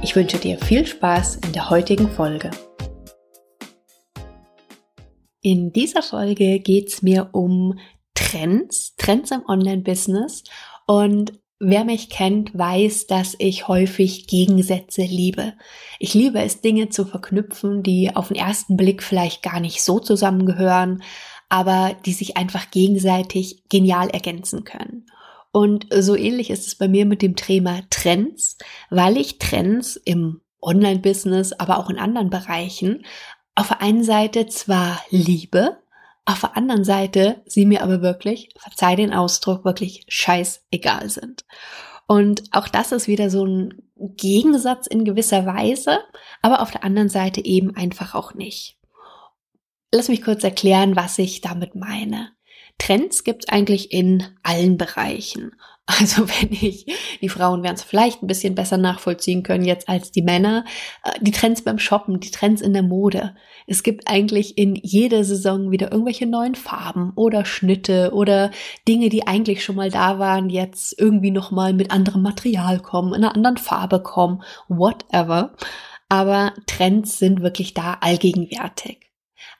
Ich wünsche dir viel Spaß in der heutigen Folge. In dieser Folge geht es mir um Trends, Trends im Online-Business und Wer mich kennt, weiß, dass ich häufig Gegensätze liebe. Ich liebe es, Dinge zu verknüpfen, die auf den ersten Blick vielleicht gar nicht so zusammengehören, aber die sich einfach gegenseitig genial ergänzen können. Und so ähnlich ist es bei mir mit dem Thema Trends, weil ich Trends im Online-Business, aber auch in anderen Bereichen auf der einen Seite zwar liebe, auf der anderen Seite sie mir aber wirklich, verzeih den Ausdruck, wirklich scheißegal sind. Und auch das ist wieder so ein Gegensatz in gewisser Weise, aber auf der anderen Seite eben einfach auch nicht. Lass mich kurz erklären, was ich damit meine. Trends gibt es eigentlich in allen Bereichen. Also wenn ich, die Frauen werden es vielleicht ein bisschen besser nachvollziehen können jetzt als die Männer, äh, die Trends beim Shoppen, die Trends in der Mode. Es gibt eigentlich in jeder Saison wieder irgendwelche neuen Farben oder Schnitte oder Dinge, die eigentlich schon mal da waren, jetzt irgendwie nochmal mit anderem Material kommen, in einer anderen Farbe kommen, whatever. Aber Trends sind wirklich da allgegenwärtig.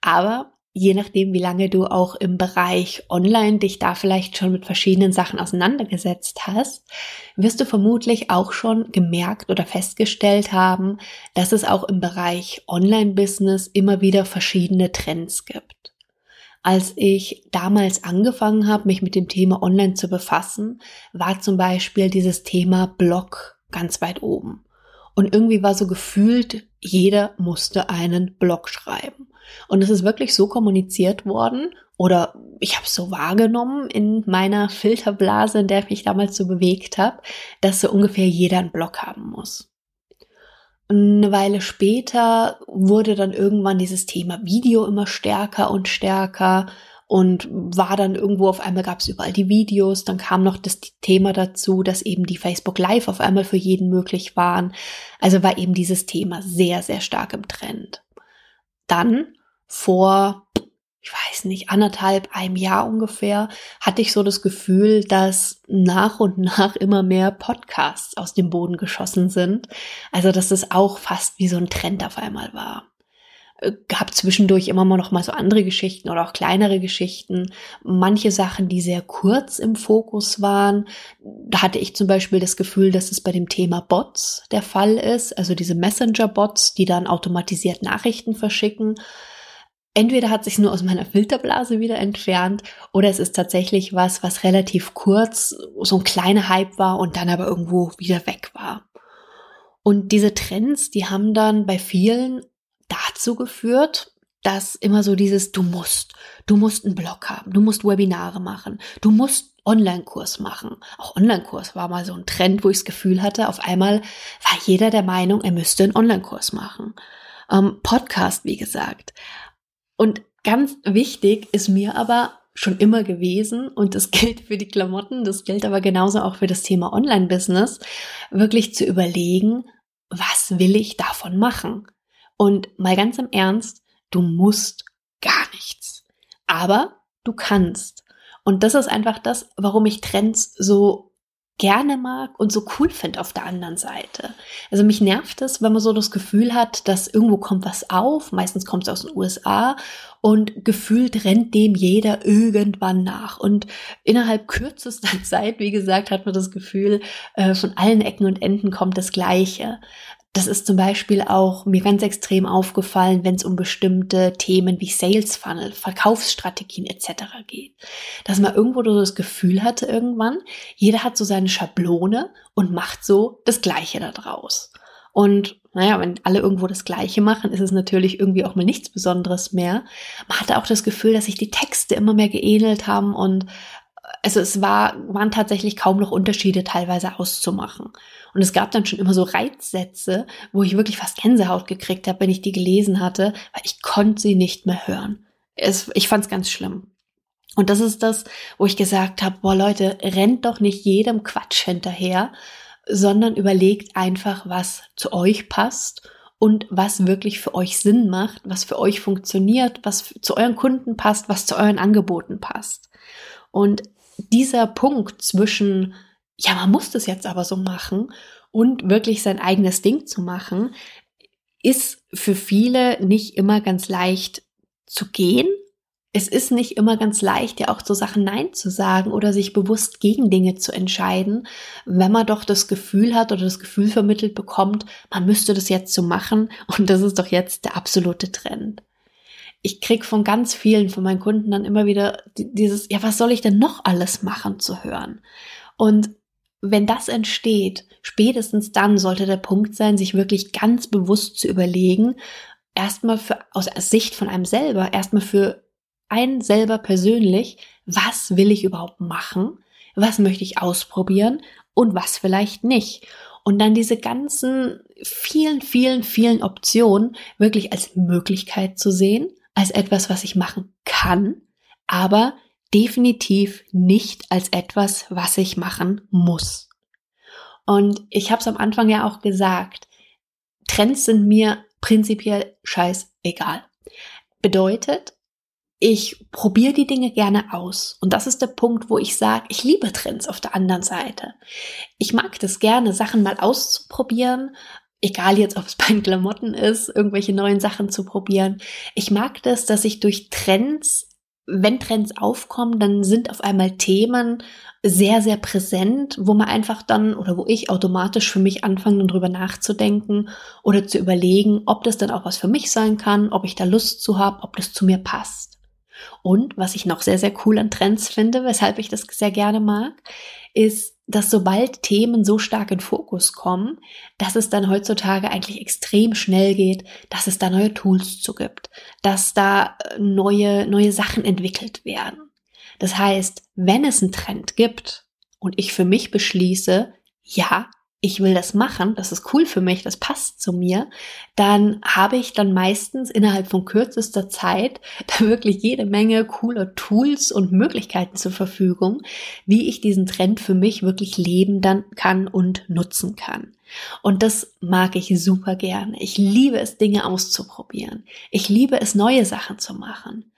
Aber je nachdem, wie lange du auch im Bereich Online dich da vielleicht schon mit verschiedenen Sachen auseinandergesetzt hast, wirst du vermutlich auch schon gemerkt oder festgestellt haben, dass es auch im Bereich Online-Business immer wieder verschiedene Trends gibt. Als ich damals angefangen habe, mich mit dem Thema Online zu befassen, war zum Beispiel dieses Thema Blog ganz weit oben. Und irgendwie war so gefühlt, jeder musste einen Blog schreiben. Und es ist wirklich so kommuniziert worden oder ich habe es so wahrgenommen in meiner Filterblase, in der ich mich damals so bewegt habe, dass so ungefähr jeder einen Blog haben muss. Eine Weile später wurde dann irgendwann dieses Thema Video immer stärker und stärker und war dann irgendwo auf einmal gab es überall die Videos, dann kam noch das Thema dazu, dass eben die Facebook Live auf einmal für jeden möglich waren. Also war eben dieses Thema sehr, sehr stark im Trend. Dann vor, ich weiß nicht, anderthalb, einem Jahr ungefähr, hatte ich so das Gefühl, dass nach und nach immer mehr Podcasts aus dem Boden geschossen sind. Also, dass es auch fast wie so ein Trend auf einmal war äh, gab zwischendurch immer mal noch mal so andere Geschichten oder auch kleinere Geschichten. Manche Sachen, die sehr kurz im Fokus waren. Da hatte ich zum Beispiel das Gefühl, dass es bei dem Thema Bots der Fall ist. Also diese Messenger-Bots, die dann automatisiert Nachrichten verschicken entweder hat sich nur aus meiner Filterblase wieder entfernt oder es ist tatsächlich was, was relativ kurz so ein kleiner Hype war und dann aber irgendwo wieder weg war. Und diese Trends, die haben dann bei vielen dazu geführt, dass immer so dieses du musst, du musst einen Blog haben, du musst Webinare machen, du musst Online-Kurs machen. Auch Online-Kurs war mal so ein Trend, wo ich das Gefühl hatte, auf einmal war jeder der Meinung, er müsste einen Online-Kurs machen. Ähm, Podcast, wie gesagt. Und ganz wichtig ist mir aber schon immer gewesen, und das gilt für die Klamotten, das gilt aber genauso auch für das Thema Online-Business, wirklich zu überlegen, was will ich davon machen? Und mal ganz im Ernst, du musst gar nichts. Aber du kannst. Und das ist einfach das, warum ich Trends so gerne mag und so cool finde auf der anderen Seite. Also mich nervt es, wenn man so das Gefühl hat, dass irgendwo kommt was auf, meistens kommt es aus den USA und gefühlt rennt dem jeder irgendwann nach. Und innerhalb kürzester Zeit, wie gesagt, hat man das Gefühl, äh, von allen Ecken und Enden kommt das Gleiche. Das ist zum Beispiel auch mir ganz extrem aufgefallen, wenn es um bestimmte Themen wie Sales Funnel, Verkaufsstrategien etc. geht. Dass man irgendwo so das Gefühl hatte irgendwann, jeder hat so seine Schablone und macht so das Gleiche da draus. Und naja, wenn alle irgendwo das Gleiche machen, ist es natürlich irgendwie auch mal nichts Besonderes mehr. Man hatte auch das Gefühl, dass sich die Texte immer mehr geähnelt haben und also es war, waren tatsächlich kaum noch Unterschiede teilweise auszumachen. Und es gab dann schon immer so Reizsätze, wo ich wirklich fast Gänsehaut gekriegt habe, wenn ich die gelesen hatte, weil ich konnte sie nicht mehr hören. Es, ich fand es ganz schlimm. Und das ist das, wo ich gesagt habe, boah Leute, rennt doch nicht jedem Quatsch hinterher, sondern überlegt einfach, was zu euch passt und was wirklich für euch Sinn macht, was für euch funktioniert, was zu euren Kunden passt, was zu euren Angeboten passt. Und dieser Punkt zwischen, ja, man muss das jetzt aber so machen und wirklich sein eigenes Ding zu machen, ist für viele nicht immer ganz leicht zu gehen. Es ist nicht immer ganz leicht, ja auch zu Sachen Nein zu sagen oder sich bewusst gegen Dinge zu entscheiden, wenn man doch das Gefühl hat oder das Gefühl vermittelt bekommt, man müsste das jetzt so machen und das ist doch jetzt der absolute Trend ich krieg von ganz vielen von meinen Kunden dann immer wieder dieses, ja, was soll ich denn noch alles machen zu hören? Und wenn das entsteht, spätestens dann sollte der Punkt sein, sich wirklich ganz bewusst zu überlegen, erstmal für, aus Sicht von einem selber, erstmal für einen selber persönlich, was will ich überhaupt machen? Was möchte ich ausprobieren? Und was vielleicht nicht? Und dann diese ganzen vielen, vielen, vielen Optionen wirklich als Möglichkeit zu sehen als etwas, was ich machen kann, aber definitiv nicht als etwas, was ich machen muss. Und ich habe es am Anfang ja auch gesagt, Trends sind mir prinzipiell scheißegal. Bedeutet, ich probiere die Dinge gerne aus. Und das ist der Punkt, wo ich sage, ich liebe Trends auf der anderen Seite. Ich mag das gerne, Sachen mal auszuprobieren, egal jetzt, ob es bei den Klamotten ist, irgendwelche neuen Sachen zu probieren. Ich mag das, dass ich durch Trends, wenn Trends aufkommen, dann sind auf einmal Themen sehr, sehr präsent, wo man einfach dann oder wo ich automatisch für mich anfange, darüber nachzudenken oder zu überlegen, ob das dann auch was für mich sein kann, ob ich da Lust zu habe, ob das zu mir passt. Und was ich noch sehr, sehr cool an Trends finde, weshalb ich das sehr gerne mag, ist, dass sobald Themen so stark in Fokus kommen, dass es dann heutzutage eigentlich extrem schnell geht, dass es da neue Tools zu gibt, dass da äh, neue, neue Sachen entwickelt werden. Das heißt, wenn es einen Trend gibt und ich für mich beschließe, ja, ich will das machen, das ist cool für mich, das passt zu mir, dann habe ich dann meistens innerhalb von kürzester Zeit da wirklich jede Menge cooler Tools und Möglichkeiten zur Verfügung, wie ich diesen Trend für mich wirklich leben dann kann und nutzen kann. Und das mag ich super gerne. Ich liebe es, Dinge auszuprobieren. Ich liebe es, neue Sachen zu machen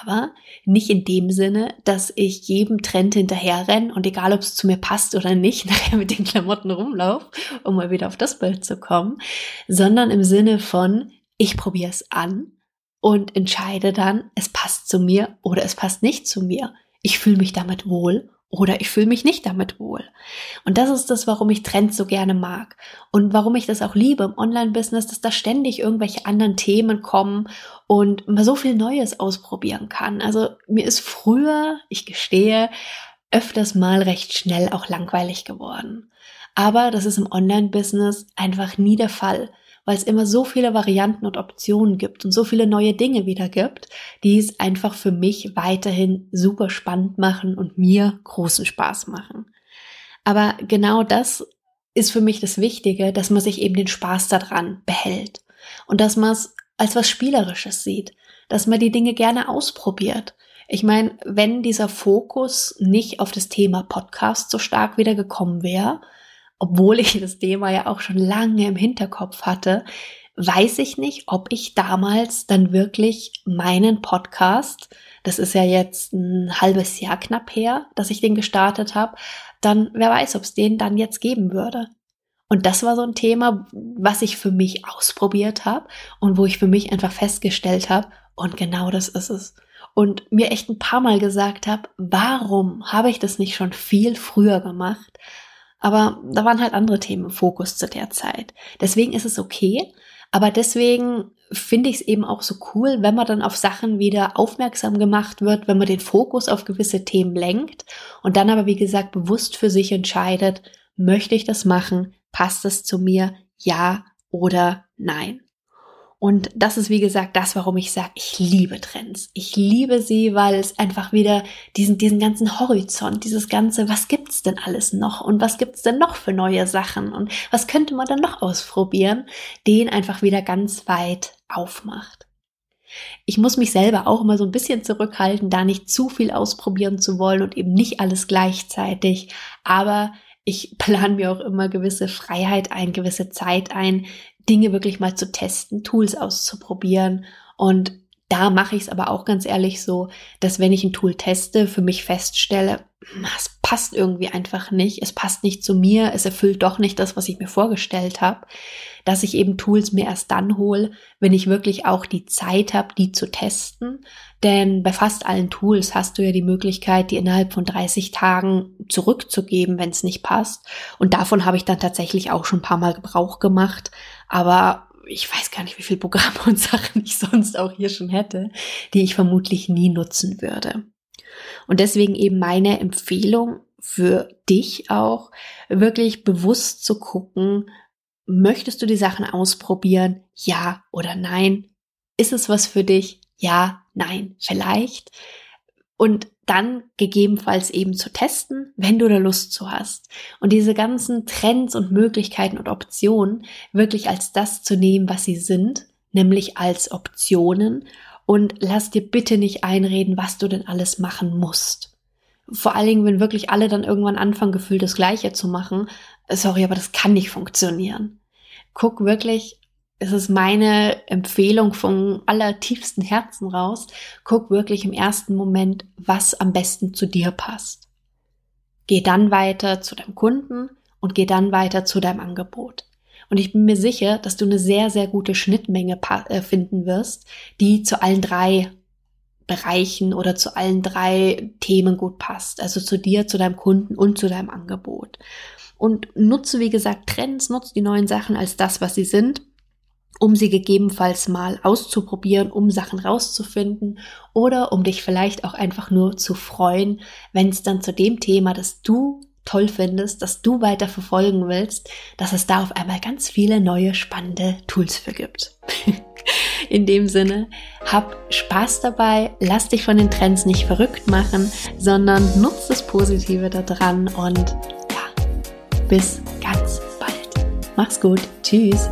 aber nicht in dem Sinne, dass ich jedem Trend hinterher renne und egal ob es zu mir passt oder nicht, nachher mit den Klamotten rumlaufe, um mal wieder auf das Bild zu kommen, sondern im Sinne von, ich probiere es an und entscheide dann, es passt zu mir oder es passt nicht zu mir. Ich fühle mich damit wohl oder ich fühle mich nicht damit wohl. Und das ist das, warum ich Trends so gerne mag. Und warum ich das auch liebe im Online-Business, dass da ständig irgendwelche anderen Themen kommen und man so viel Neues ausprobieren kann. Also mir ist früher, ich gestehe, öfters mal recht schnell auch langweilig geworden. Aber das ist im Online-Business einfach nie der Fall weil es immer so viele Varianten und Optionen gibt und so viele neue Dinge wieder gibt, die es einfach für mich weiterhin super spannend machen und mir großen Spaß machen. Aber genau das ist für mich das Wichtige, dass man sich eben den Spaß daran behält und dass man es als was Spielerisches sieht, dass man die Dinge gerne ausprobiert. Ich meine, wenn dieser Fokus nicht auf das Thema Podcast so stark wieder gekommen wäre, obwohl ich das Thema ja auch schon lange im Hinterkopf hatte, weiß ich nicht, ob ich damals dann wirklich meinen Podcast, das ist ja jetzt ein halbes Jahr knapp her, dass ich den gestartet habe, dann wer weiß, ob es den dann jetzt geben würde. Und das war so ein Thema, was ich für mich ausprobiert habe und wo ich für mich einfach festgestellt habe, und genau das ist es. Und mir echt ein paar Mal gesagt habe, warum habe ich das nicht schon viel früher gemacht? Aber da waren halt andere Themen im Fokus zu der Zeit. Deswegen ist es okay. Aber deswegen finde ich es eben auch so cool, wenn man dann auf Sachen wieder aufmerksam gemacht wird, wenn man den Fokus auf gewisse Themen lenkt und dann aber, wie gesagt, bewusst für sich entscheidet, möchte ich das machen? Passt es zu mir? Ja oder nein? Und das ist, wie gesagt, das, warum ich sage, ich liebe Trends. Ich liebe sie, weil es einfach wieder diesen, diesen ganzen Horizont, dieses ganze, was gibt's denn alles noch und was gibt's denn noch für neue Sachen und was könnte man dann noch ausprobieren, den einfach wieder ganz weit aufmacht. Ich muss mich selber auch immer so ein bisschen zurückhalten, da nicht zu viel ausprobieren zu wollen und eben nicht alles gleichzeitig. Aber ich plane mir auch immer gewisse Freiheit ein, gewisse Zeit ein, Dinge wirklich mal zu testen, Tools auszuprobieren. Und da mache ich es aber auch ganz ehrlich so, dass wenn ich ein Tool teste, für mich feststelle, es passt irgendwie einfach nicht, es passt nicht zu mir, es erfüllt doch nicht das, was ich mir vorgestellt habe, dass ich eben Tools mir erst dann hole, wenn ich wirklich auch die Zeit habe, die zu testen. Denn bei fast allen Tools hast du ja die Möglichkeit, die innerhalb von 30 Tagen zurückzugeben, wenn es nicht passt. Und davon habe ich dann tatsächlich auch schon ein paar Mal Gebrauch gemacht. Aber ich weiß gar nicht, wie viel Programme und Sachen ich sonst auch hier schon hätte, die ich vermutlich nie nutzen würde. Und deswegen eben meine Empfehlung für dich auch, wirklich bewusst zu gucken, möchtest du die Sachen ausprobieren? Ja oder nein? Ist es was für dich? Ja, nein, vielleicht. Und dann gegebenenfalls eben zu testen, wenn du da Lust zu hast. Und diese ganzen Trends und Möglichkeiten und Optionen wirklich als das zu nehmen, was sie sind, nämlich als Optionen. Und lass dir bitte nicht einreden, was du denn alles machen musst. Vor allen Dingen, wenn wirklich alle dann irgendwann anfangen, gefühlt das Gleiche zu machen. Sorry, aber das kann nicht funktionieren. Guck wirklich, es ist meine Empfehlung vom allertiefsten Herzen raus. Guck wirklich im ersten Moment, was am besten zu dir passt. Geh dann weiter zu deinem Kunden und geh dann weiter zu deinem Angebot. Und ich bin mir sicher, dass du eine sehr, sehr gute Schnittmenge äh, finden wirst, die zu allen drei Bereichen oder zu allen drei Themen gut passt. Also zu dir, zu deinem Kunden und zu deinem Angebot. Und nutze, wie gesagt, Trends, nutze die neuen Sachen als das, was sie sind um sie gegebenenfalls mal auszuprobieren, um Sachen rauszufinden oder um dich vielleicht auch einfach nur zu freuen, wenn es dann zu dem Thema, das du toll findest, das du weiter verfolgen willst, dass es da auf einmal ganz viele neue spannende Tools für gibt. In dem Sinne, hab Spaß dabei, lass dich von den Trends nicht verrückt machen, sondern nutz das Positive daran und ja, bis ganz bald. Mach's gut. Tschüss.